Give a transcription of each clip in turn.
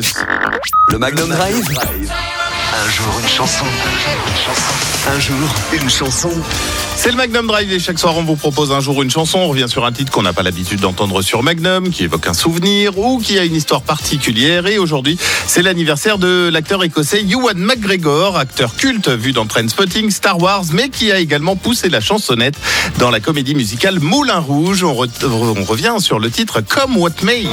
virus. Le Magnum Drive. Un jour une chanson. Un jour une chanson. C'est le Magnum Drive et chaque soir on vous propose un jour une chanson. On revient sur un titre qu'on n'a pas l'habitude d'entendre sur Magnum, qui évoque un souvenir ou qui a une histoire particulière. Et aujourd'hui, c'est l'anniversaire de l'acteur écossais Ewan McGregor, acteur culte vu dans Trainspotting, Star Wars, mais qui a également poussé la chansonnette dans la comédie musicale Moulin Rouge. On, re- on revient sur le titre Come What May.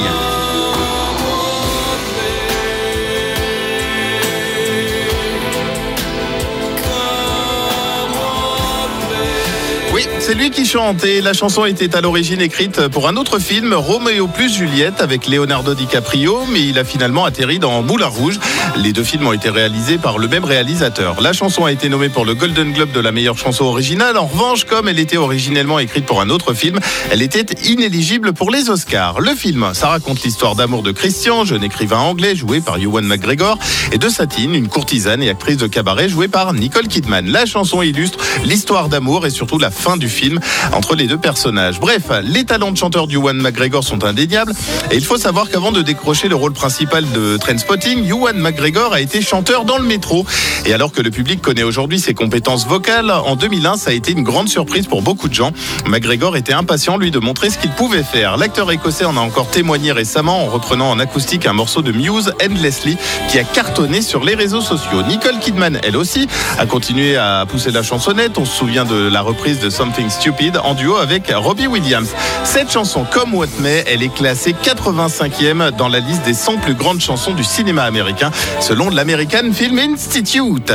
Oui, c'est lui qui chante et la chanson était à l'origine écrite pour un autre film, Roméo plus Juliette, avec Leonardo DiCaprio, mais il a finalement atterri dans Moulin Rouge. Les deux films ont été réalisés par le même réalisateur. La chanson a été nommée pour le Golden Globe de la meilleure chanson originale. En revanche, comme elle était originellement écrite pour un autre film, elle était inéligible pour les Oscars. Le film, ça raconte l'histoire d'amour de Christian, jeune écrivain anglais joué par Ewan McGregor, et de Satine, une courtisane et actrice de cabaret jouée par Nicole Kidman. La chanson illustre l'histoire d'amour et surtout la fin du film entre les deux personnages. Bref, les talents de chanteur d'Ewan McGregor sont indéniables et il faut savoir qu'avant de décrocher le rôle principal de Trainspotting, Ewan McGregor a été chanteur dans le métro. Et alors que le public connaît aujourd'hui ses compétences vocales, en 2001, ça a été une grande surprise pour beaucoup de gens. McGregor était impatient, lui, de montrer ce qu'il pouvait faire. L'acteur écossais en a encore témoigné récemment en reprenant en acoustique un morceau de Muse, Endlessly, qui a cartonné sur les réseaux sociaux. Nicole Kidman, elle aussi, a continué à pousser la chansonnette. On se souvient de la reprise de Something Stupid en duo avec Robbie Williams. Cette chanson, comme What May, elle est classée 85e dans la liste des 100 plus grandes chansons du cinéma américain, selon l'American Film Institute.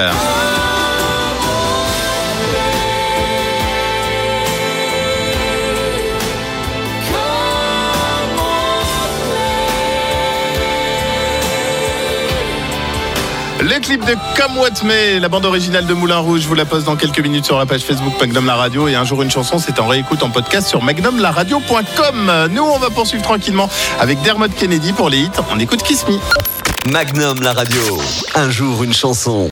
Le clip de Come What May, la bande originale de Moulin Rouge, vous la poste dans quelques minutes sur la page Facebook Magnum La Radio. Et un jour une chanson, c'est en réécoute en podcast sur magnumlaradio.com. Nous, on va poursuivre tranquillement avec Dermot Kennedy pour les hits. On écoute Kiss Me. Magnum la radio. Un jour une chanson.